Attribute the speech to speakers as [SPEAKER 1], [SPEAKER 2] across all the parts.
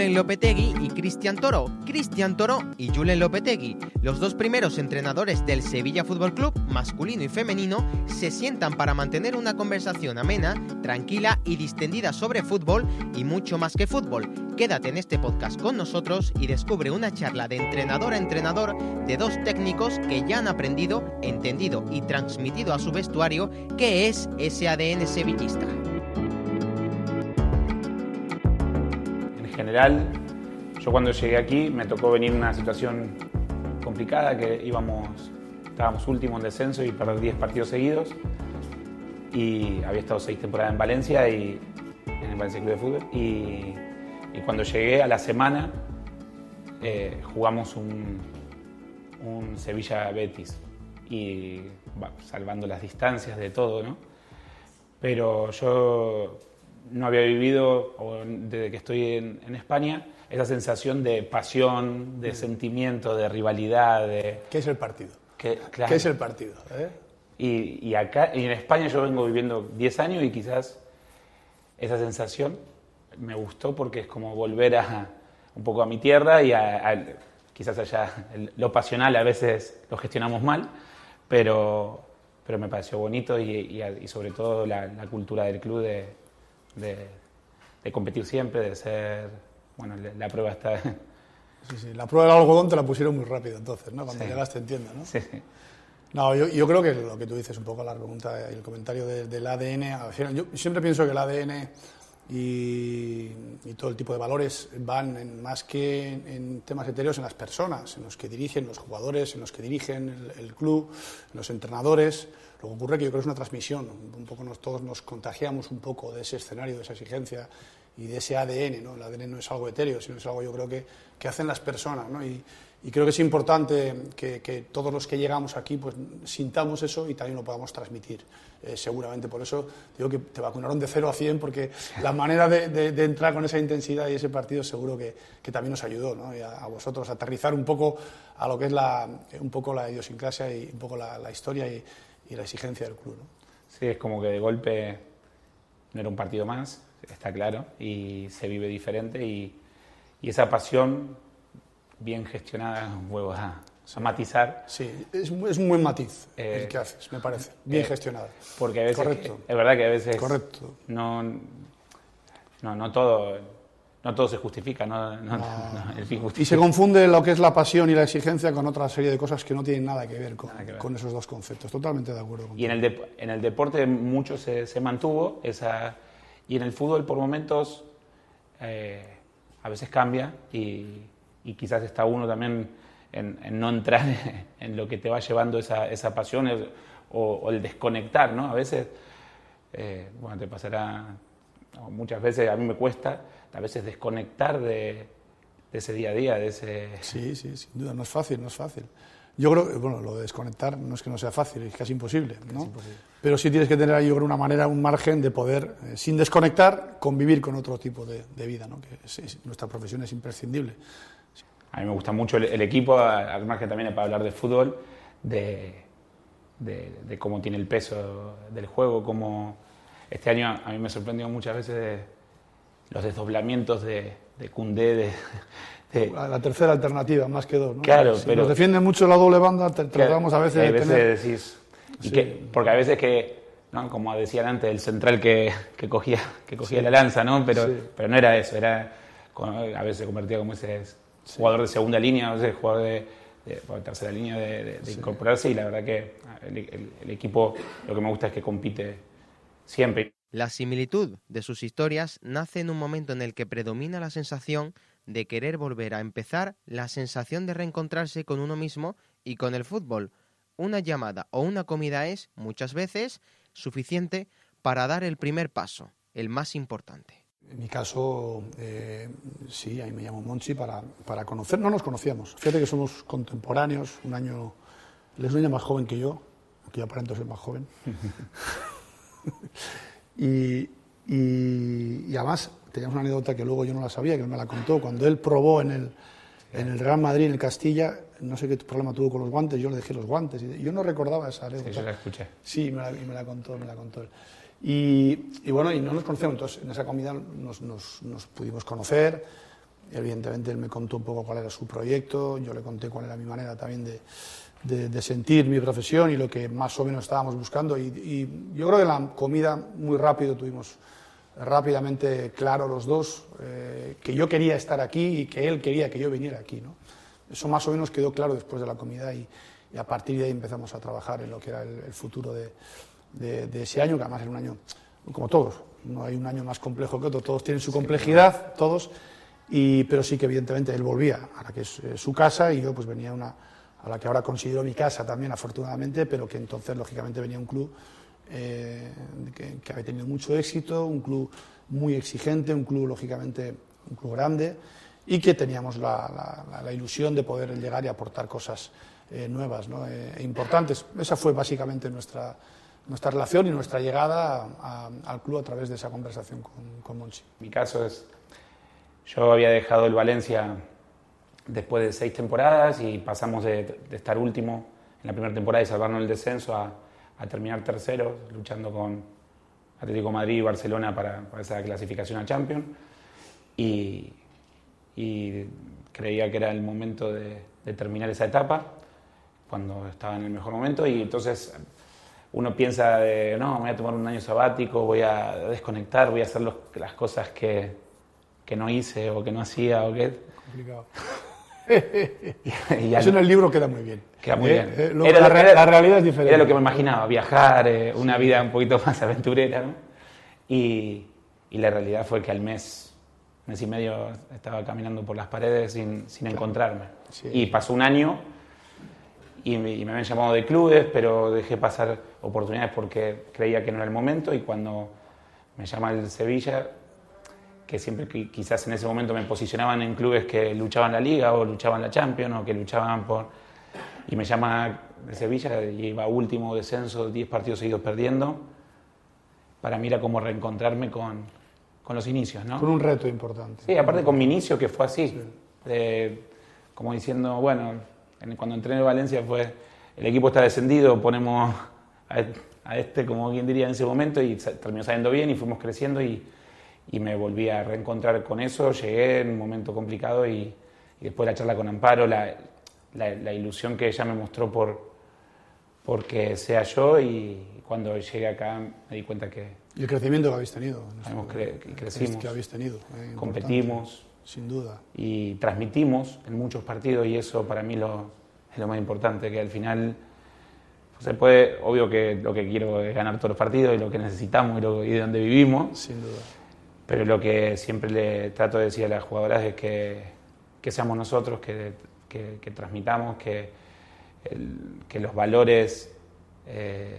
[SPEAKER 1] Julen Lopetegui y Cristian Toro. Cristian Toro y Julen Lopetegui, los dos primeros entrenadores del Sevilla Fútbol Club, masculino y femenino, se sientan para mantener una conversación amena, tranquila y distendida sobre fútbol y mucho más que fútbol. Quédate en este podcast con nosotros y descubre una charla de entrenador a entrenador de dos técnicos que ya han aprendido, entendido y transmitido a su vestuario qué es ese ADN sevillista.
[SPEAKER 2] General, yo cuando llegué aquí me tocó venir en una situación complicada, que íbamos, estábamos últimos en descenso y perder 10 partidos seguidos. Y había estado 6 temporadas en Valencia y en el Valencia Club de Fútbol. Y, y cuando llegué a la semana eh, jugamos un, un Sevilla-Betis. Y va, salvando las distancias de todo, ¿no? Pero yo no había vivido, o desde que estoy en, en, España, esa sensación de pasión, de sentimiento, de rivalidad. De,
[SPEAKER 3] ¿Qué es el partido?
[SPEAKER 2] Que, claro,
[SPEAKER 3] ¿Qué es el partido? Eh?
[SPEAKER 2] Y, y, acá, y en España yo vengo viviendo 10 años y quizás esa sensación me gustó porque es como volver a, un poco a mi tierra y a, a, quizás allá lo pasional a veces lo gestionamos mal, pero, pero me pareció bonito y, y, y sobre todo la, la cultura del club de, de, de, competir siempre, de ser. Bueno, la prueba está.
[SPEAKER 3] Sí, sí, la prueba del algodón te la pusieron muy rápido entonces, ¿no? Cuando
[SPEAKER 2] Sí.
[SPEAKER 3] llegaste en tienda, ¿no?
[SPEAKER 2] Sí, sí.
[SPEAKER 3] No, yo, yo creo que lo que tú dices, un poco la pregunta y el comentario de- del ADN, al final, yo siempre pienso que el ADN y, y todo el tipo de valores van en- más que en, en temas etéreos en las personas, en los que dirigen los jugadores, en los que dirigen el, el club, en los entrenadores. Lo que ocurre que yo creo que es una transmisión, un poco nos, todos nos contagiamos un poco de ese escenario, de esa exigencia y de ese ADN, ¿no? El ADN no es algo etéreo, sino es algo yo creo que, que hacen las personas, ¿no? Y, y creo que es importante que, que todos los que llegamos aquí pues sintamos eso y también lo podamos transmitir. Eh, seguramente por eso digo que te vacunaron de 0 a 100 porque la manera de, de- de entrar con esa intensidad y ese partido seguro que, que también nos ayudó ¿no? y a, a vosotros a aterrizar un poco a lo que es la, un poco la idiosincrasia y un poco la, la historia y, y la exigencia del club. ¿no?
[SPEAKER 2] Sí, es como que de golpe no era un partido más, está claro, y se vive diferente y, y esa pasión bien gestionada vuelvo a, a matizar,
[SPEAKER 3] Sí, es, un- es un buen matiz
[SPEAKER 2] Eh,
[SPEAKER 3] el que haces, me parece, bien
[SPEAKER 2] eh,
[SPEAKER 3] gestionado.
[SPEAKER 2] porque a veces
[SPEAKER 3] Correcto.
[SPEAKER 2] es verdad que a veces
[SPEAKER 3] Correcto.
[SPEAKER 2] no no no todo no todo se justifica, no, no- no, el fin
[SPEAKER 3] Y se confunde lo que es la pasión y la exigencia con otra serie de cosas que no tienen nada que ver con,
[SPEAKER 2] Nada que ver.
[SPEAKER 3] con esos dos conceptos. Totalmente de acuerdo
[SPEAKER 2] Y en el, en el deporte mucho se, se mantuvo esa y en el fútbol por momentos eh, a veces cambia y, y quizás está uno también en, en no entrar en lo que te va llevando esa, esa pasión o, o el desconectar, ¿no? A veces, eh, bueno, te pasará, muchas veces a mí me cuesta, a veces desconectar de, de ese día a día, de ese...
[SPEAKER 3] Sí, sí, sin duda, no es fácil, no es fácil. Yo creo que, bueno, lo de desconectar no es que no sea fácil, es casi imposible, ¿no? Pero sí tienes que tener ahí, yo creo, una manera, un margen de poder, eh, sin desconectar, convivir con otro tipo de, de vida, ¿no? Que es- es- nuestra profesión es imprescindible.
[SPEAKER 2] A mí me gusta mucho el, el equipo, a- al margen también para hablar de fútbol, de, de- de cómo tiene el peso del juego, cómo este año a mí me sorprendió muchas veces de los desdoblamientos de, de de, de-
[SPEAKER 3] La, tercera alternativa, más que dos, ¿no?
[SPEAKER 2] Claro,
[SPEAKER 3] Si
[SPEAKER 2] pero-
[SPEAKER 3] nos defiende mucho la doble banda, te- tratamos a veces
[SPEAKER 2] hay
[SPEAKER 3] de tener...
[SPEAKER 2] decís, y
[SPEAKER 3] Sí.
[SPEAKER 2] que- porque a veces que, ¿no? como decían antes, el central que, que cogía, que cogía la lanza, ¿no? pero,
[SPEAKER 3] Sí.
[SPEAKER 2] pero no era eso, era a veces se convertía como ese jugador de segunda línea, a veces jugador de, de- o de tercera línea de, de- de incorporarse y la verdad que el, el- el equipo lo que me gusta es que compite siempre.
[SPEAKER 1] La similitud de sus historias nace en un momento en el que predomina la sensación de querer volver a empezar, la sensación de reencontrarse con uno mismo y con el fútbol. Una llamada o una comida es, muchas veces, suficiente para dar el primer paso, el más importante.
[SPEAKER 3] En mi caso, eh, sí, ahí me llamo Monchi para, para conocer. No nos conocíamos. Fíjate que somos contemporáneos, un año. Él es un año más joven que yo, que yo aparento ser más joven. y, y, y además, teníamos una anécdota que luego yo no la sabía, que no me la contó. Cuando él probó en el, en el Real Madrid, en el Castilla, no sé qué problema tuvo con los guantes, yo le dejé los guantes. Y yo no recordaba esa
[SPEAKER 2] Sí,
[SPEAKER 3] anécdota.
[SPEAKER 2] yo la escuché.
[SPEAKER 3] Sí, me la, me la contó, me la contó él. Y, y bueno, y no nos conocíamos, entonces en esa comida nos, nos- nos pudimos conocer, Evidentemente él me contó un poco cuál era su proyecto, yo le conté cuál era mi manera también de, de, sentir mi profesión y lo que más o menos estábamos buscando. Y, y, yo creo que la comida muy rápido tuvimos rápidamente claro los dos eh, que yo quería estar aquí y que él quería que yo viniera aquí. ¿no? Eso más o menos quedó claro después de la comida y, y a partir de ahí empezamos a trabajar en lo que era el, el futuro de, de, ese año, que además era un año como todos, no hay un año más complejo que otro, todos tienen su complejidad, todos y, pero sí que evidentemente él volvía a la que es eh, su casa y yo pues venía una, a la que ahora considero mi casa también, afortunadamente, pero que entonces lógicamente venía un club eh, que, que, había tenido mucho éxito, un club muy exigente, un club lógicamente un club grande y que teníamos la, la, la ilusión de poder llegar y aportar cosas eh, nuevas ¿no? E importantes. Esa fue básicamente nuestra, nuestra relación y nuestra llegada a, a, al club a través de esa conversación con, con Monchi.
[SPEAKER 2] Mi caso es yo había dejado el Valencia después de seis temporadas y pasamos de, de estar último en la primera temporada y salvarnos el descenso a, a terminar tercero, luchando con Atlético Madrid y Barcelona para, para esa clasificación a Champions. Y, y, creía que era el momento de, de, terminar esa etapa, cuando estaba en el mejor momento. Y entonces uno piensa de, no, voy a tomar un año sabático, voy a desconectar, voy a hacer los, las cosas que, que no hice o que no hacía o que...
[SPEAKER 3] Complicado. y, Eso en el libro queda muy bien.
[SPEAKER 2] Queda muy
[SPEAKER 3] ¿Eh?
[SPEAKER 2] bien.
[SPEAKER 3] Eh, lo, era, la, era, la, realidad es diferente.
[SPEAKER 2] Era lo que me imaginaba, viajar, eh, una vida un poquito más aventurera. ¿no? Y, y, la realidad fue que al mes, mes y medio, estaba caminando por las paredes sin, sin claro. encontrarme. Sí. Y pasó un año y me, y me, habían llamado de clubes, pero dejé pasar oportunidades porque creía que no era el momento. Y cuando me llama el Sevilla, que siempre quizás en ese momento me posicionaban en clubes que luchaban la liga o luchaban la Champions o que luchaban por... Y me llama de Sevilla y iba último descenso, 10 partidos seguidos perdiendo. Para mí era como reencontrarme con, con los inicios, ¿no?
[SPEAKER 3] Con un reto importante.
[SPEAKER 2] Sí, aparte con mi inicio que fue así. Sí. Eh, como diciendo, bueno, cuando entré en Valencia fue, el equipo está descendido, ponemos a, a este, como quien diría en ese momento, y terminó saliendo bien y fuimos creciendo y y me volví a reencontrar con eso, llegué en un momento complicado y, y después la charla con Amparo, la, la, la, ilusión que ella me mostró por porque sea yo y cuando llegué acá me di cuenta que...
[SPEAKER 3] Y el crecimiento que habéis tenido.
[SPEAKER 2] Cre crecimos.
[SPEAKER 3] Que habéis tenido.
[SPEAKER 2] Eh, competimos.
[SPEAKER 3] Sin duda.
[SPEAKER 2] Y transmitimos en muchos partidos y eso para mí lo, es lo más importante, que al final se puede, obvio que lo que quiero es ganar todos los partidos y lo que necesitamos y, lo, y de donde vivimos.
[SPEAKER 3] Sin duda
[SPEAKER 2] pero lo que siempre le trato de decir a las jugadoras es que, que seamos nosotros, que, que, que transmitamos, que, el, que los valores eh,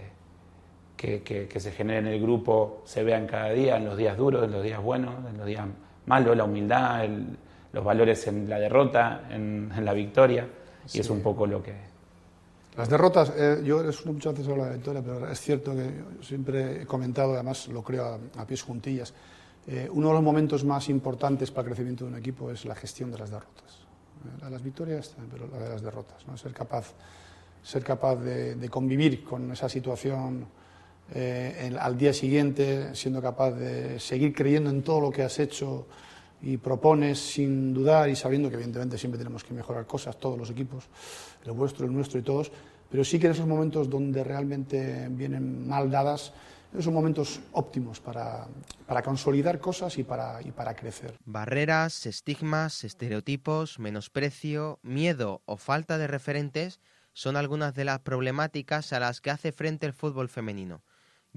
[SPEAKER 2] que, se generen en el grupo se vean cada día, en los días duros, en los días buenos, en los días malos, la humildad, el, los valores en la derrota, en, en la victoria, sí. y es un poco lo que...
[SPEAKER 3] Las derrotas, eh, yo muchas veces hablo de la victoria, pero es cierto que yo siempre he comentado, además lo creo a, a pies juntillas, eh, uno de los momentos más importantes para el crecimiento de un equipo es la gestión de las derrotas. Eh, la de las victorias, pero la de las derrotas. ¿no? Ser capaz, ser capaz de, de convivir con esa situación eh, al día siguiente, siendo capaz de seguir creyendo en todo lo que has hecho y propones sin dudar y sabiendo que evidentemente siempre tenemos que mejorar cosas, todos los equipos, el vuestro, el nuestro y todos, pero sí que en esos momentos donde realmente vienen mal dadas, son momentos óptimos para, para consolidar cosas y para, y para crecer.
[SPEAKER 1] Barreras, estigmas, estereotipos, menosprecio, miedo o falta de referentes son algunas de las problemáticas a las que hace frente el fútbol femenino.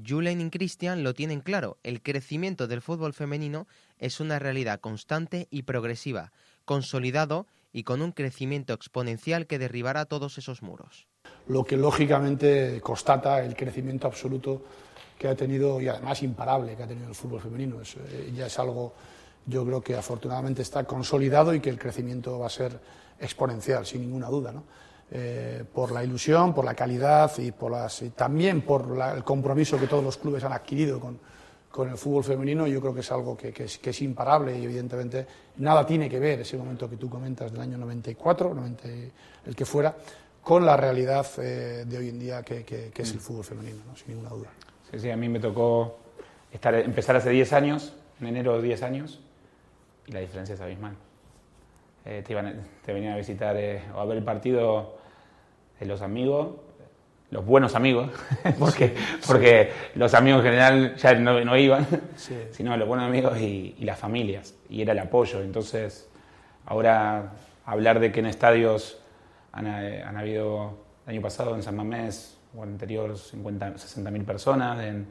[SPEAKER 1] Julen y Christian lo tienen claro, el crecimiento del fútbol femenino es una realidad constante y progresiva, consolidado y con un crecimiento exponencial que derribará todos esos muros.
[SPEAKER 3] Lo que lógicamente constata el crecimiento absoluto que ha tenido, y además imparable, que ha tenido el fútbol femenino. Es, eh, ya es algo, yo creo que afortunadamente está consolidado y que el crecimiento va a ser exponencial, sin ninguna duda. ¿no? Eh, por la ilusión, por la calidad y, por las, y también por la, el compromiso que todos los clubes han adquirido con, con el fútbol femenino, yo creo que es algo que, que, es, que, es, imparable y evidentemente nada tiene que ver ese momento que tú comentas del año 94, 90, el que fuera, con la realidad eh, de hoy en día que, que es el fútbol femenino, ¿no? sin ninguna duda.
[SPEAKER 2] Sí, sí, a mí me tocó estar, empezar hace 10 años, en enero 10 años, y la diferencia es abismal. Eh, te, iban, te venían a visitar eh, o a ver el partido de los amigos, los buenos amigos, porque, porque los amigos en general ya no, no iban, sino los buenos amigos y, y, las familias, y era el apoyo. Entonces, ahora hablar de que en estadios han, han habido, el año pasado en San Mamés o anterior 50, 60 mil personas, en,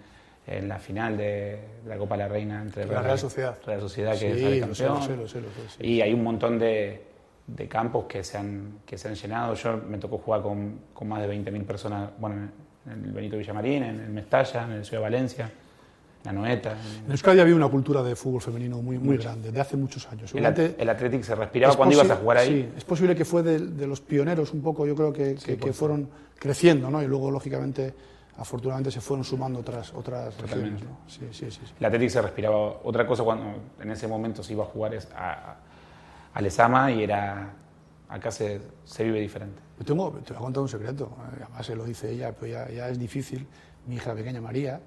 [SPEAKER 2] en la final de, la Copa de la Reina entre
[SPEAKER 3] la Real Sociedad,
[SPEAKER 2] Real Sociedad que sí, campeón.
[SPEAKER 3] Lo sé, lo sé, lo sé,
[SPEAKER 2] y hay un montón de, de, campos que se, han, que se han llenado. Yo me tocó jugar con, con más de 20.000 personas, bueno, en el Benito Villamarín, en el Mestalla, en el Ciudad de Valencia, en la Noeta.
[SPEAKER 3] En Euskadi había una cultura de fútbol femenino muy, muy grande, de hace muchos años.
[SPEAKER 2] El, el Athletic se respiraba cuando ibas a jugar ahí.
[SPEAKER 3] Sí, es posible que fue de, de los pioneros un poco, yo creo que, que, que fueron creciendo, ¿no? Y luego, lógicamente afortunadamente se fueron sumando otras, otras regiones. ¿no? Sí, sí, sí,
[SPEAKER 2] La Atlético se respiraba otra cosa cuando en ese momento se iba a jugar a, a, a Lesama y era. Acá se, se vive diferente.
[SPEAKER 3] Yo tengo, te voy a contar un secreto, además se lo dice ella, pero ya, ya es difícil. Mi hija pequeña María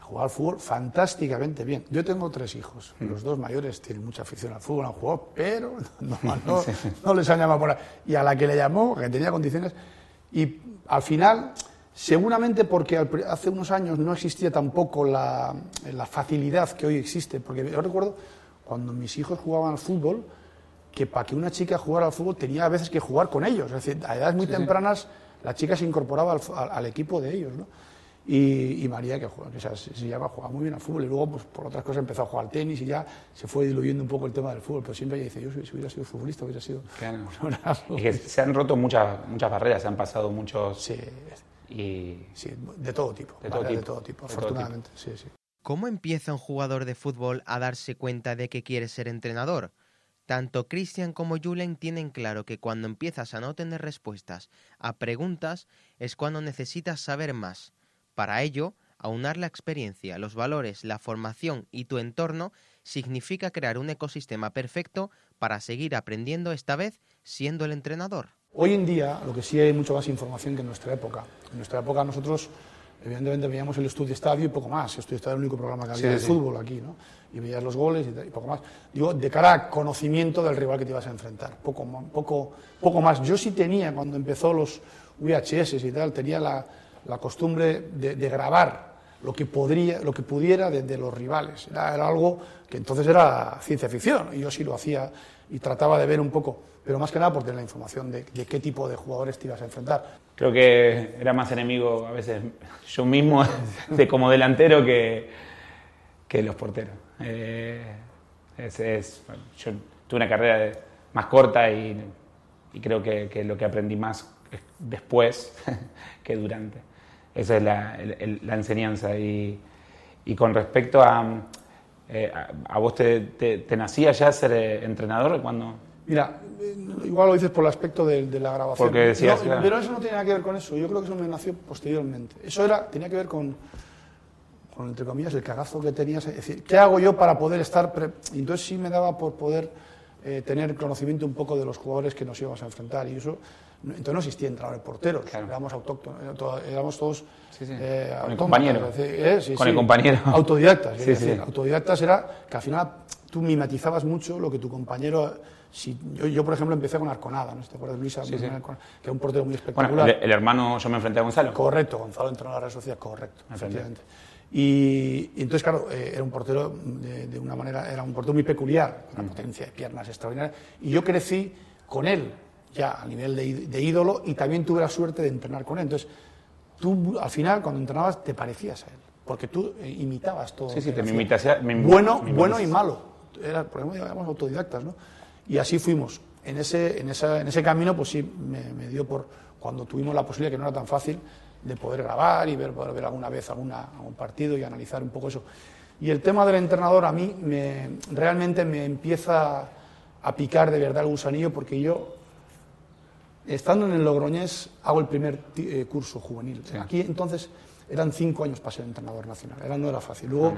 [SPEAKER 3] juega al fútbol fantásticamente bien. Yo tengo tres hijos, mm. los dos mayores tienen mucha afición al fútbol, han jugado, pero no, no, no les han llamado por ahí. Y a la que le llamó, que tenía condiciones, y al final Seguramente porque hace unos años no existía tampoco la, la, facilidad que hoy existe, porque yo recuerdo cuando mis hijos jugaban al fútbol, que para que una chica jugara al fútbol tenía a veces que jugar con ellos, es decir, a edades muy sí, tempranas sí. la chica se incorporaba al, al, al equipo de ellos, ¿no? Y, y, María, que, juega, que se, se llama, juega muy bien al fútbol, y luego, pues, por otras cosas, empezó a jugar al tenis y ya se fue diluyendo un poco el tema del fútbol. Pero siempre ella dice: Yo, si hubiera sido futbolista, hubiera sido.
[SPEAKER 2] Claro. y que se han roto muchas, muchas barreras, se han pasado muchos.
[SPEAKER 3] Sí.
[SPEAKER 2] Y...
[SPEAKER 3] Sí, de todo tipo,
[SPEAKER 2] de todo, tipo.
[SPEAKER 3] De todo tipo, afortunadamente. Todo tipo. Sí, sí.
[SPEAKER 1] ¿Cómo empieza un jugador de fútbol a darse cuenta de que quiere ser entrenador? Tanto Christian como Julen tienen claro que cuando empiezas a no tener respuestas a preguntas es cuando necesitas saber más. Para ello, aunar la experiencia, los valores, la formación y tu entorno significa crear un ecosistema perfecto para seguir aprendiendo esta vez siendo el entrenador.
[SPEAKER 3] Hoy en día, lo que sí hay mucho más información que en nuestra época. En nuestra época nosotros, evidentemente, veíamos el estudio estadio y poco más. El estudio estadio era el único programa que había sí, de sí. fútbol aquí, ¿no? Y veías los goles y, y, poco más. Digo, de cara a conocimiento del rival que te ibas a enfrentar. Poco, poco, poco más. Yo sí tenía, cuando empezó los VHS y tal, tenía la, la costumbre de, de, grabar lo que, podría, lo que pudiera de, de los rivales. Era, era algo que entonces era ciencia ficción. Y yo sí lo hacía y trataba de ver un poco pero más que nada por tener la información de, de, qué tipo de jugadores te ibas a enfrentar.
[SPEAKER 2] Creo que era más enemigo a veces yo mismo de como delantero que, que los porteros. Eh, es, es, yo tuve una carrera de, más corta y, y creo que, que, lo que aprendí más después que durante. Esa es la, el, la enseñanza. Y, y, con respecto a, eh, a, a vos, te, te, te, nacía ya ser eh, entrenador cuando
[SPEAKER 3] Mira, igual lo dices por el aspecto de, de la grabación.
[SPEAKER 2] Porque decías,
[SPEAKER 3] no,
[SPEAKER 2] claro.
[SPEAKER 3] Pero eso no tiene nada que ver con eso. Yo creo que eso me nació posteriormente. Eso era, tenía que ver con, con entre comillas, el cagazo que tenías. Es decir, ¿qué hago yo para poder estar...? Pre y entonces sí me daba por poder eh, tener conocimiento un poco de los jugadores que nos íbamos a enfrentar. Y eso... Entonces no existía entrenador de porteros, claro. éramos autóctonos, éramos todos
[SPEAKER 2] sí, sí. Eh, con el compañero. Eh, sí, con el compañero.
[SPEAKER 3] Autodidactas. Decir, autodidactas era que al final tú mimetizabas mucho lo que tu compañero si, yo, yo, por ejemplo, empecé con Arconada, ¿no? ¿Te acuerdas, Luisa? Sí, sí. que es un portero muy espectacular.
[SPEAKER 2] Bueno, el, el, hermano, yo me enfrenté a Gonzalo.
[SPEAKER 3] Correcto, Gonzalo entró en la Real Sociedad, correcto, efectivamente. Y, y, entonces, claro, eh, era un portero de, de, una manera, era un portero muy peculiar, una mm. potencia de piernas extraordinaria. Y yo crecí con él, ya a nivel de, de, ídolo, y también tuve la suerte de entrenar con él. Entonces, tú al final, cuando entrenabas, te parecías a él, porque tú eh, imitabas todo.
[SPEAKER 2] Sí, sí, te me
[SPEAKER 3] Bueno, bueno y malo. Era, por ejemplo, llamamos autodidactas, ¿no? Y así fuimos. En ese, en esa, en ese camino, pues sí, me, me, dio por, cuando tuvimos la posibilidad, que no era tan fácil, de poder grabar y ver, poder ver alguna vez alguna, algún partido y analizar un poco eso. Y el tema del entrenador a mí me, realmente me empieza a picar de verdad el gusanillo porque yo, estando en el Logroñés, hago el primer eh, curso juvenil. Sí. Aquí entonces eran cinco años para ser entrenador nacional, era, no era fácil. Luego,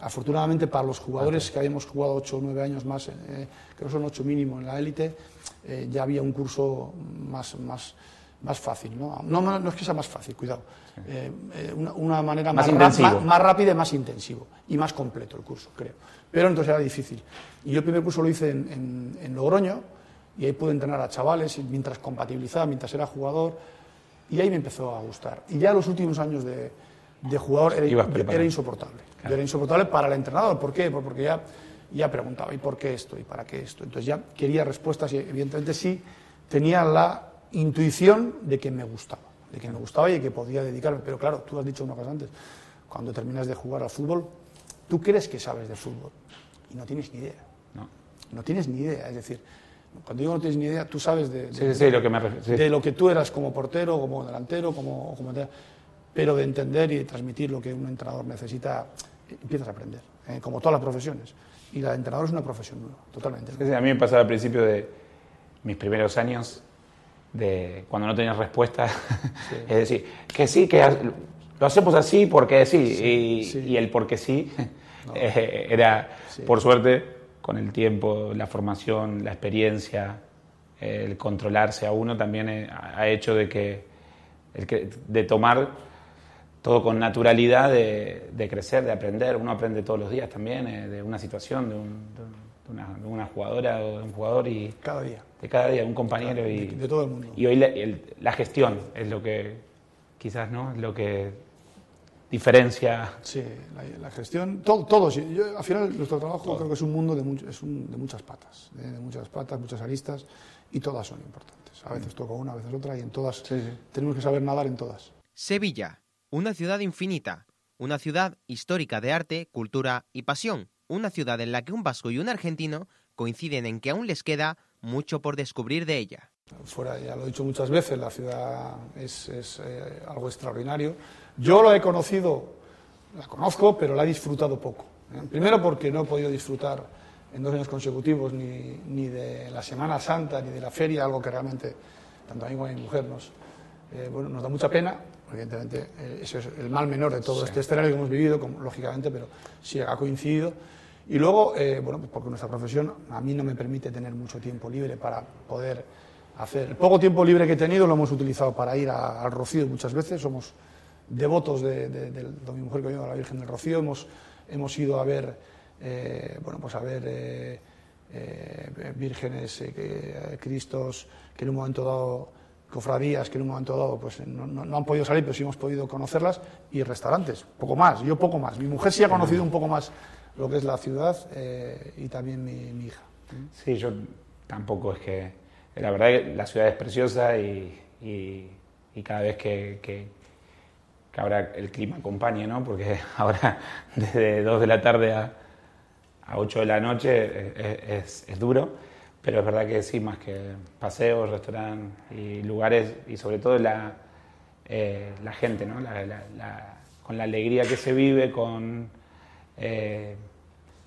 [SPEAKER 3] afortunadamente para los jugadores que habíamos jugado ocho o nueve años más, eh, creo que son ocho mínimo en la élite, eh, ya había un curso más, más, más fácil. ¿no? No, no es que sea más fácil, cuidado. Eh, eh una, una, manera más,
[SPEAKER 2] más,
[SPEAKER 3] más, más, rápida y más intensivo. Y más completo el curso, creo. Pero entonces era difícil. Y yo el primer curso lo hice en, en, en Logroño, y ahí pude entrenar a chavales mientras compatibilizaba, mientras era jugador, y ahí me empezó a gustar. Y ya los últimos años de, de jugador era, era insoportable. Era insoportable para el entrenador. ¿Por qué? Porque ya, ya preguntaba, ¿y por qué esto? ¿Y para qué esto? Entonces ya quería respuestas y evidentemente sí tenía la intuición de que me gustaba, de que me gustaba y que podía dedicarme. Pero claro, tú has dicho una cosa antes, cuando terminas de jugar al fútbol, tú crees que sabes de fútbol y no tienes ni idea. No. No tienes ni idea. Es decir, cuando digo no tienes ni idea, tú sabes de,
[SPEAKER 2] lo, que
[SPEAKER 3] de lo que tú eras como portero, como delantero, como, como pero de entender y de transmitir lo que un entrenador necesita, empiezas a aprender, ¿eh? como todas las profesiones. Y la de entrenador es una profesión nueva, totalmente.
[SPEAKER 2] a mí me pasaba al principio de mis primeros años, de cuando no tenías respuesta, es decir, que sí, que lo hacemos así porque sí, y, el porque sí eh, era, por suerte, con el tiempo, la formación, la experiencia, el controlarse a uno también eh, ha hecho de que, de tomar todo con naturalidad, de, crecer, de aprender. Uno aprende todos los días también eh, de una situación, de, una, jugadora o de un jugador y
[SPEAKER 3] cada día,
[SPEAKER 2] de cada día, un compañero y
[SPEAKER 3] de, todo el mundo.
[SPEAKER 2] Y hoy la, la, gestión es lo que quizás no es lo que diferencia.
[SPEAKER 3] Sí, la, gestión, todo, todo al final nuestro trabajo creo que es un mundo de, es de muchas patas, de, muchas patas, muchas aristas, y todas son importantes. A veces toca una, a veces otra, y en todas tenemos que saber nadar en todas.
[SPEAKER 1] Sevilla, una ciudad infinita, una ciudad histórica de arte, cultura y pasión, una ciudad en la que un vasco y un argentino coinciden en que aún les queda mucho por descubrir de ella.
[SPEAKER 3] Fuera, ya lo he dicho muchas veces, la ciudad es, eh, algo extraordinario. Yo lo he conocido, la conozco, pero la he disfrutado poco. ¿eh? Primero porque no he podido disfrutar en dos años consecutivos ni, ni, de la Semana Santa ni de la feria, algo que realmente, tanto a mí como a mi mujer, nos, eh, bueno, nos da mucha pena. Evidentemente, eso es el mal menor de todo este escenario que hemos vivido, lógicamente, pero sí ha coincidido. Y luego, bueno, pues porque nuestra profesión a mí no me permite tener mucho tiempo libre para poder hacer. El poco tiempo libre que he tenido lo hemos utilizado para ir al Rocío muchas veces. Somos devotos de, de, mi mujer que a la Virgen del Rocío. Hemos, hemos ido a ver, eh, bueno, pues a ver eh, eh, vírgenes, cristos, que en un momento dado, cofradías que en un momento dado pues no, no, han podido salir, pero sí hemos podido conocerlas, y restaurantes, poco más, yo poco más. Mi mujer sí ha conocido un poco más lo que es la ciudad y también mi, hija.
[SPEAKER 2] Sí, yo tampoco es que... La verdad que la ciudad es preciosa y, y, cada vez que, que ahora el clima acompañe, ¿no? Porque ahora desde 2 de la tarde a, a 8 de la noche es, es, duro, pero es verdad que sí, más que paseos, restaurantes y lugares, y sobre todo la, eh, la gente, ¿no? con la alegría que se vive, con, eh,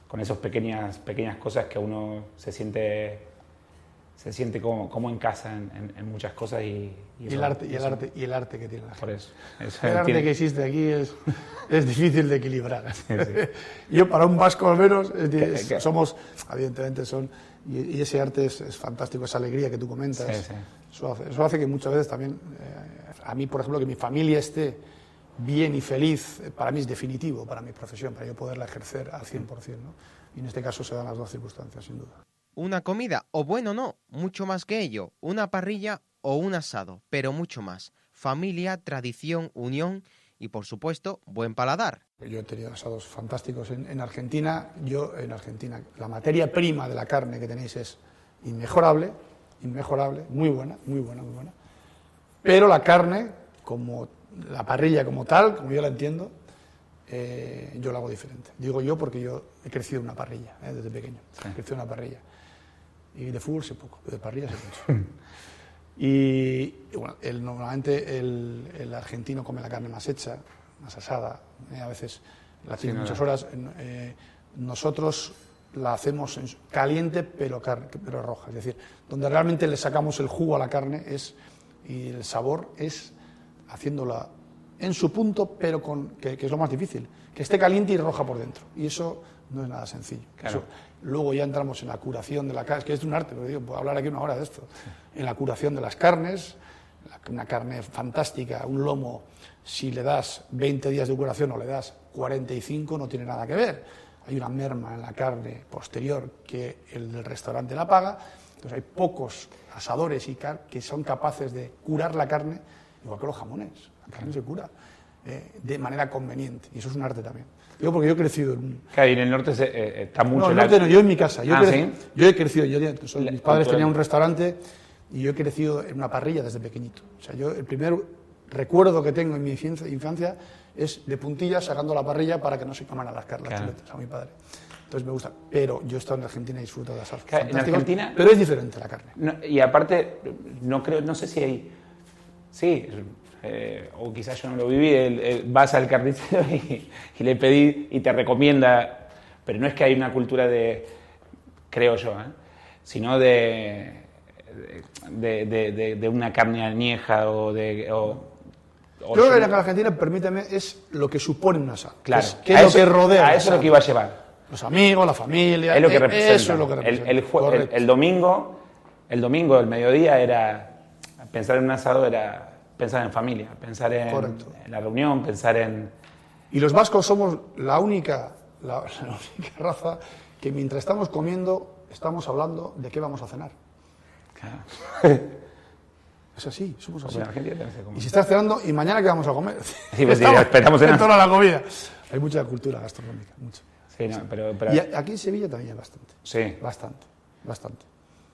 [SPEAKER 2] con esas pequeñas, pequeñas cosas que uno se siente se siente como, como en casa en, muchas cosas y,
[SPEAKER 3] y, el arte, y, el arte, y el arte que tiene la gente.
[SPEAKER 2] Por eso.
[SPEAKER 3] el arte que existe aquí es, es difícil de equilibrar. Yo, para un vasco al menos, somos, evidentemente son, y, ese arte es, es, fantástico, esa alegría que tú comentas. Eso hace, eso, hace, que muchas veces también, eh, a mí, por ejemplo, que mi familia esté bien y feliz, eh, para mí es definitivo, para mi profesión, para yo poderla ejercer al 100%. ¿no? Y en este caso se dan las dos circunstancias, sin duda
[SPEAKER 1] una comida, o bueno, no, mucho más que ello, una parrilla o un asado, pero mucho más. Familia, tradición, unión y, por supuesto, buen paladar.
[SPEAKER 3] Yo he tenido asados fantásticos en, Argentina. Yo, en Argentina, la materia prima de la carne que tenéis es inmejorable, inmejorable, muy buena, muy buena, muy buena. Pero la carne, como la parrilla como tal, como yo la entiendo, eh, yo la hago diferente. Digo yo porque yo he crecido en una parrilla, eh, desde pequeño. He crecido en una parrilla. Y de fútbol sé poco, pero de parrilla sé mucho. y, bueno, el, normalmente el, el, argentino come la carne más hecha, más asada, eh, a veces la tiene muchas horas. Eh, nosotros la hacemos caliente pero, pero roja, es decir, donde realmente le sacamos el jugo a la carne es, y el sabor es haciéndola en su punto, pero con, que, es lo más difícil, que esté caliente y roja por dentro. Y eso no es nada sencillo. luego ya entramos en la curación de la carne, que es un arte, pero digo, puedo hablar aquí una hora de esto. En la curación de las carnes, una carne fantástica, un lomo, si le das 20 días de curación o le das 45, no tiene nada que ver. Hay una merma en la carne posterior que el del restaurante la paga Entonces hay pocos asadores y que son capaces de curar la carne, igual que los jamones. La carne se cura eh, de manera conveniente y eso es un arte también. Yo porque yo he crecido en.
[SPEAKER 2] Claro, y en el norte se, eh, está mucho...
[SPEAKER 3] No,
[SPEAKER 2] el
[SPEAKER 3] norte no, yo en mi casa. Yo,
[SPEAKER 2] ah,
[SPEAKER 3] he, yo he crecido, yo, mis padres tenían un restaurante y yo he crecido en una parrilla desde pequeñito. O sea, yo el primer recuerdo que tengo en mi infancia es de puntillas sacando la parrilla para que no se coman las, carnes chuletas a mi padre. Entonces me gusta. Pero yo he estado en Argentina y disfruto de asar.
[SPEAKER 2] en Argentina.
[SPEAKER 3] Pero es diferente la carne.
[SPEAKER 2] y aparte, no creo, no sé si hay. Sí, eh, o quizás yo no lo viví. vas al carnicero y, le pedí y te recomienda. Pero no es que hay una cultura de. Creo yo, ¿eh? sino de, de, de, una carne añeja o de.
[SPEAKER 3] Yo creo que la Argentina, permíteme, es lo que supone un asado.
[SPEAKER 2] Claro.
[SPEAKER 3] ¿Qué es lo que rodea?
[SPEAKER 2] A eso es lo que iba a llevar.
[SPEAKER 3] Los amigos, la familia.
[SPEAKER 2] Es lo que
[SPEAKER 3] eh,
[SPEAKER 2] representa.
[SPEAKER 3] Eso es lo que representa.
[SPEAKER 2] El, el, domingo, el domingo del mediodía era. Pensar en un asado era pensar en familia, pensar en, en la reunión, pensar en.
[SPEAKER 3] Y los vascos somos la única, la, la única raza que mientras estamos comiendo estamos hablando de qué vamos a cenar. Claro. Es así, somos así. y si estás cenando, ¿y mañana qué vamos a comer?
[SPEAKER 2] Sí, pues Estamos, esperamos en
[SPEAKER 3] toda la comida. Hay mucha cultura gastronómica, mucha.
[SPEAKER 2] Sí, no, pero, pero,
[SPEAKER 3] Y aquí en Sevilla también hay bastante.
[SPEAKER 2] Sí.
[SPEAKER 3] Bastante, bastante.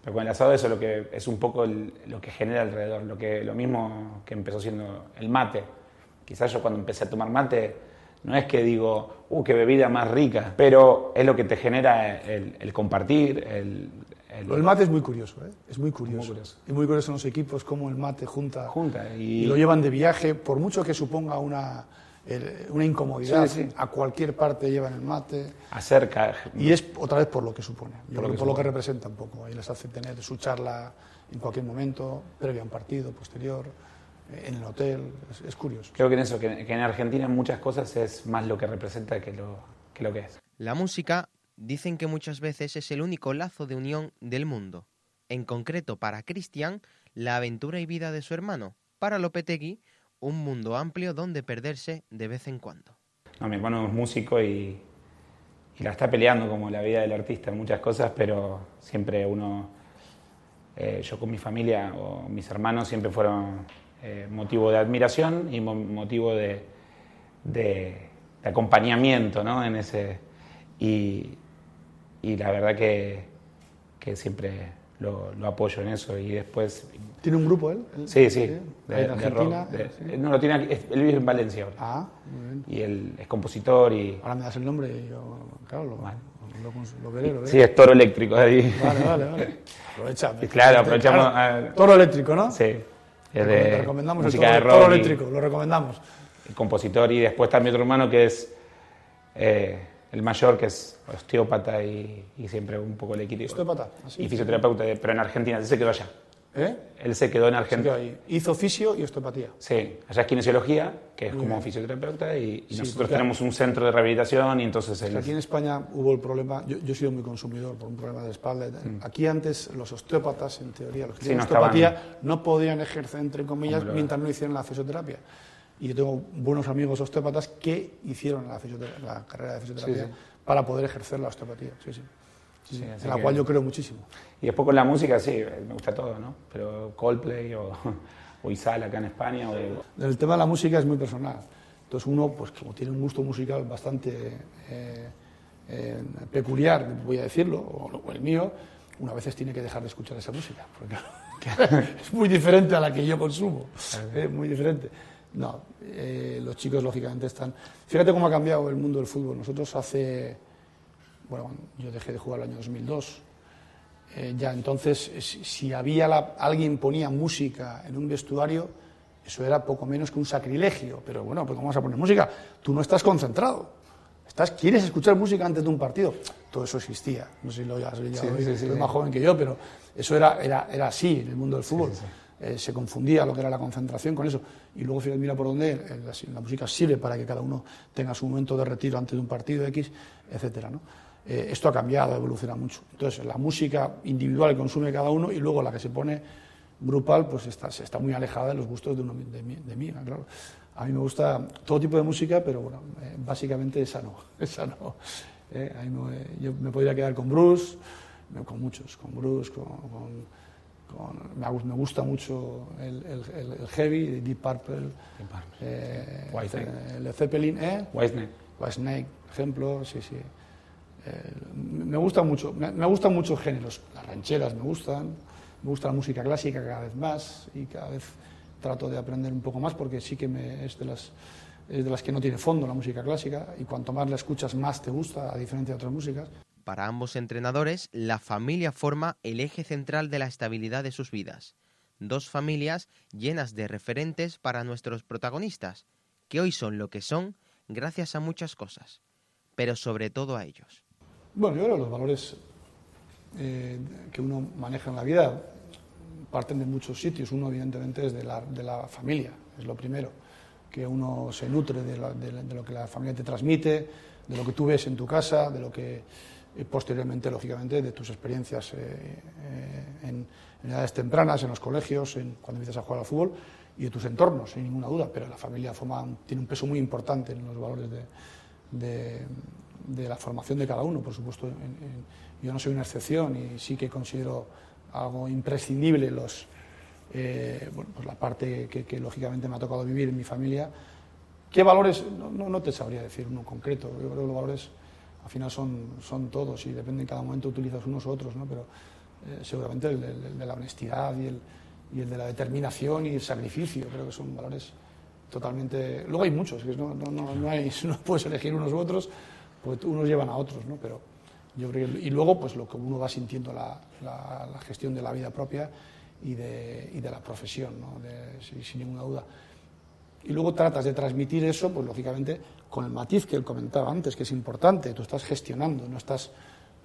[SPEAKER 2] Pero con el asado eso es lo que es un poco lo que genera alrededor, lo que lo mismo que empezó siendo el mate. Quizás yo cuando empecé a tomar mate no es que digo, uh, qué bebida más rica, pero es lo que te genera el, el compartir, el,
[SPEAKER 3] el, mate es muy curioso, ¿eh? es muy curioso. muy curioso. Y muy curioso en los equipos cómo el mate junta,
[SPEAKER 2] junta
[SPEAKER 3] y... lo llevan de viaje, por mucho que suponga una, una incomodidad, a cualquier parte llevan el mate.
[SPEAKER 2] Acerca.
[SPEAKER 3] Y es otra vez por lo que supone, por, lo, que, por lo que representa un poco. Ahí les hace tener su charla en cualquier momento, previo a un partido, posterior, eh, en el hotel, es, curioso.
[SPEAKER 2] Creo que en eso, que, que, en Argentina muchas cosas es más lo que representa que lo que, lo que es.
[SPEAKER 1] La música dicen que muchas veces es el único lazo de unión del mundo. En concreto, para Cristian, la aventura y vida de su hermano. Para Lopetegui, un mundo amplio donde perderse de vez en cuando.
[SPEAKER 2] No, mi hermano es músico y, la está peleando como la vida del artista en muchas cosas, pero siempre uno, eh, yo con mi familia o mis hermanos siempre fueron eh, motivo de admiración y motivo de, de, acompañamiento ¿no? en ese, y, y la verdad que, que siempre lo, lo, apoyo en eso y después...
[SPEAKER 3] ¿Tiene un grupo él?
[SPEAKER 2] Sí, sí. De, ¿En Argentina? No, lo tiene él vive en Valencia ahora.
[SPEAKER 3] Ah, muy bien.
[SPEAKER 2] Y él es compositor y...
[SPEAKER 3] Ahora me das el nombre y yo, claro, lo, vale. lo, lo, veré,
[SPEAKER 2] Sí, es Toro Eléctrico ahí.
[SPEAKER 3] Vale, vale, vale. Aprovechame.
[SPEAKER 2] Claro, aprovechamos... Claro,
[SPEAKER 3] toro Eléctrico, ¿no?
[SPEAKER 2] Sí.
[SPEAKER 3] Es de recomendamos música el toro, de toro Eléctrico, lo recomendamos.
[SPEAKER 2] El compositor y después también otro hermano que es... Eh, el mayor, que es osteópata y, siempre un poco el equilibrio.
[SPEAKER 3] ¿Osteópata?
[SPEAKER 2] Y fisioterapeuta, pero en Argentina, él se quedó allá.
[SPEAKER 3] ¿Eh?
[SPEAKER 2] Él se quedó en Argentina.
[SPEAKER 3] Hizo fisio y osteopatía.
[SPEAKER 2] Sí, allá es kinesiología, que es como fisioterapeuta, y, nosotros tenemos un centro de rehabilitación y entonces... Él
[SPEAKER 3] aquí en España hubo el problema, yo, he sido muy consumidor por un problema de espalda. Mm. Aquí antes los osteópatas, en teoría, los que tienen osteopatía, no podían ejercer, entre comillas, mientras no hicieran la fisioterapia. Y yo tengo buenos amigos osteópatas que hicieron la, la carrera de fisioterapia para poder ejercer la osteopatía. Sí, sí. en la cual yo creo muchísimo.
[SPEAKER 2] Y despoco con la música, sí, me gusta todo, ¿no? Pero Coldplay o, o Isal acá en España.
[SPEAKER 3] El tema de la música es muy personal. Entonces uno, pues como tiene un gusto musical bastante eh, eh, peculiar, voy a decirlo, o, el mío, una veces tiene que dejar de escuchar esa música, porque es muy diferente a la que yo consumo, es muy diferente. No, eh, los chicos lógicamente están... Fíjate cómo ha cambiado el mundo del fútbol. Nosotros hace... Bueno, yo dejé de jugar el año 2002. Eh, ya entonces, si había alguien ponía música en un vestuario, eso era poco menos que un sacrilegio. Pero bueno, pues ¿cómo vas a poner música? Tú no estás concentrado. Estás, ¿Quieres escuchar música antes de un partido? Todo eso existía. No sé si lo has sí, más joven que yo, pero eso era, era, era así en el mundo del fútbol. Eh, se confundía lo que era la concentración con eso. Y luego, fíjate, mira por dónde eh, la, música sirve para que cada uno tenga su momento de retiro antes de un partido X, etcétera, ¿no? Eh, esto ha cambiado, evoluciona mucho. Entonces, la música individual que consume cada uno y luego la que se pone grupal, pues está, está muy alejada de los gustos de, uno, de, mí, claro. A mí me gusta todo tipo de música, pero bueno, básicamente esa no. Esa no. yo me podría quedar con Bruce, con muchos, con Bruce, con, me, gusta mucho el, el, Heavy, Deep Purple,
[SPEAKER 2] eh,
[SPEAKER 3] el Zeppelin, ¿eh?
[SPEAKER 2] Whitesnake.
[SPEAKER 3] Whitesnake, ejemplo, sí, sí. Eh, me gusta mucho, me, me, gustan muchos géneros. Las rancheras me gustan, me gusta la música clásica cada vez más y cada vez trato de aprender un poco más porque sí que me, es de las es de las que no tiene fondo la música clásica y cuanto más la escuchas más te gusta, a diferencia de otras músicas.
[SPEAKER 1] Para ambos entrenadores, la familia forma el eje central de la estabilidad de sus vidas. Dos familias llenas de referentes para nuestros protagonistas, que hoy son lo que son gracias a muchas cosas, pero sobre todo a ellos.
[SPEAKER 3] Bueno, yo creo que los valores eh, que uno maneja en la vida parten de muchos sitios. Uno, evidentemente, es de la, de la familia, es lo primero, que uno se nutre de, de lo que la familia te transmite, de lo que tú ves en tu casa, de lo que posteriormente, lógicamente, de tus experiencias eh, eh, en, edades tempranas, en los colegios, cuando empiezas a jugar al fútbol y de tus entornos, sin ninguna duda, pero la familia tiene un peso muy importante en los valores de, de, la formación de cada uno, por supuesto. yo no soy una excepción y sí que considero algo imprescindible los, eh, bueno, pues la parte que, lógicamente me ha tocado vivir en mi familia. ¿Qué valores? No, no, no te sabría decir uno concreto. Yo creo que los valores al final son, son todos y depende en cada momento utilizas unos u otros, ¿no? pero eh, seguramente el, de la honestidad y el, y el de la determinación y el sacrificio, creo que son valores totalmente... Luego hay muchos, que no, no, no, no, hay, no puedes elegir unos u otros, pues unos llevan a otros, ¿no? pero yo creo. Y luego, pues lo que uno va sintiendo la, la, gestión de la vida propia y de, y de la profesión, ¿no? sin, sin ninguna duda y luego tratas de transmitir eso, pues lógicamente con el matiz que él comentaba antes, que es importante, tú estás gestionando, no, estás,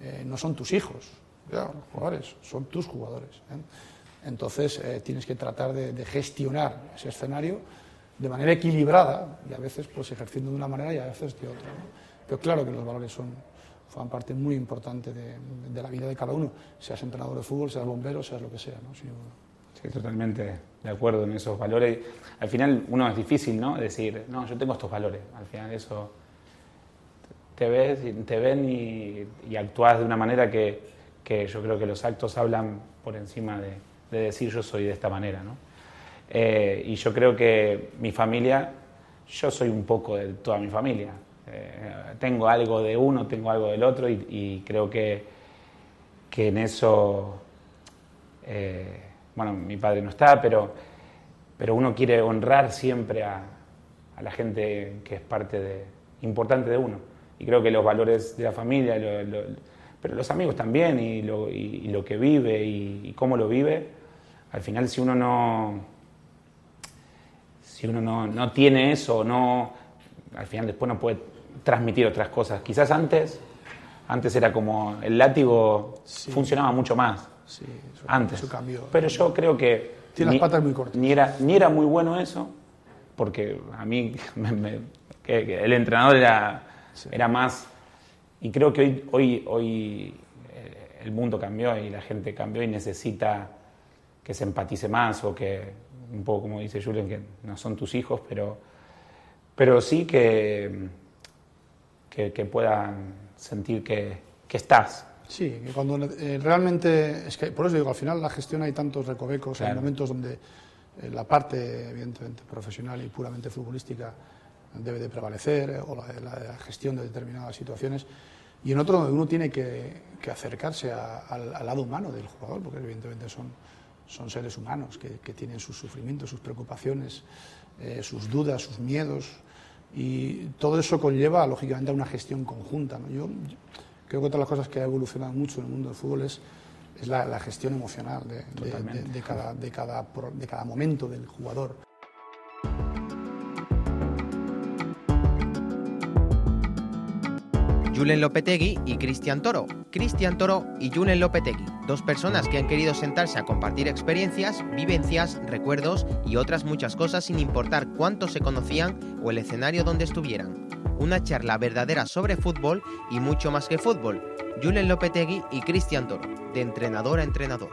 [SPEAKER 3] eh, no son tus hijos, ya, los jugadores, son tus jugadores. ¿eh? Entonces eh, tienes que tratar de, gestionar ese escenario de manera equilibrada y a veces pues ejerciendo de una manera y a veces de otra. Pero claro que los valores son, forman parte muy importante de, de, la vida de cada uno, seas entrenador de fútbol, seas bombero, seas lo que sea. ¿no?
[SPEAKER 2] totalmente de acuerdo en esos valores. Al final uno es difícil, ¿no? Decir, no, yo tengo estos valores. Al final eso te ves, te ven y, y actúas de una manera que, que, yo creo que los actos hablan por encima de, de decir yo soy de esta manera, ¿no? Eh, y yo creo que mi familia, yo soy un poco de toda mi familia. Eh, tengo algo de uno, tengo algo del otro y, y creo que, que en eso... Eh, bueno, mi padre no está, pero, pero uno quiere honrar siempre a, la gente que es parte de, importante de uno. Y creo que los valores de la familia, pero los amigos también, y lo, y, lo que vive y, cómo lo vive, al final si uno no, si uno no, no tiene eso, no, al final después no puede transmitir otras cosas. Quizás antes, antes era como el látigo funcionaba mucho más.
[SPEAKER 3] Sí,
[SPEAKER 2] antes. Pero yo creo que.
[SPEAKER 3] Tiene las patas muy cortas.
[SPEAKER 2] Ni era, ni era muy bueno eso, porque a mí el entrenador era, era más. Y creo que hoy, hoy, hoy eh, el mundo cambió y la gente cambió y necesita que se empatice más o que, un poco como dice Julian, que no son tus hijos, pero, pero sí que, que, que puedan sentir que, que estás,
[SPEAKER 3] Sí, que cuando eh, realmente, es que por eso digo, al final la gestión hay tantos recovecos, hay momentos donde eh, la parte, evidentemente, profesional y puramente futbolística debe de prevalecer, eh, o la, gestión de determinadas situaciones, y en otro donde uno tiene que, acercarse al, lado humano del jugador, porque evidentemente son, son seres humanos que, tienen sus sufrimientos, sus preocupaciones, sus dudas, sus miedos, y todo eso conlleva, lógicamente, a una gestión conjunta. ¿no? Yo, creo que otra de las cosas que ha evolucionado mucho en el mundo del fútbol es, es la, gestión emocional de, cada, de, cada, de cada momento del jugador.
[SPEAKER 1] Julen Lopetegui y Cristian Toro. Cristian Toro y Julen Lopetegui, dos personas que han querido sentarse a compartir experiencias, vivencias, recuerdos y otras muchas cosas sin importar cuánto se conocían o el escenario donde estuvieran una charla verdadera sobre fútbol y mucho más que fútbol. Julen Lopetegui y Cristian Toro, de entrenador a entrenador.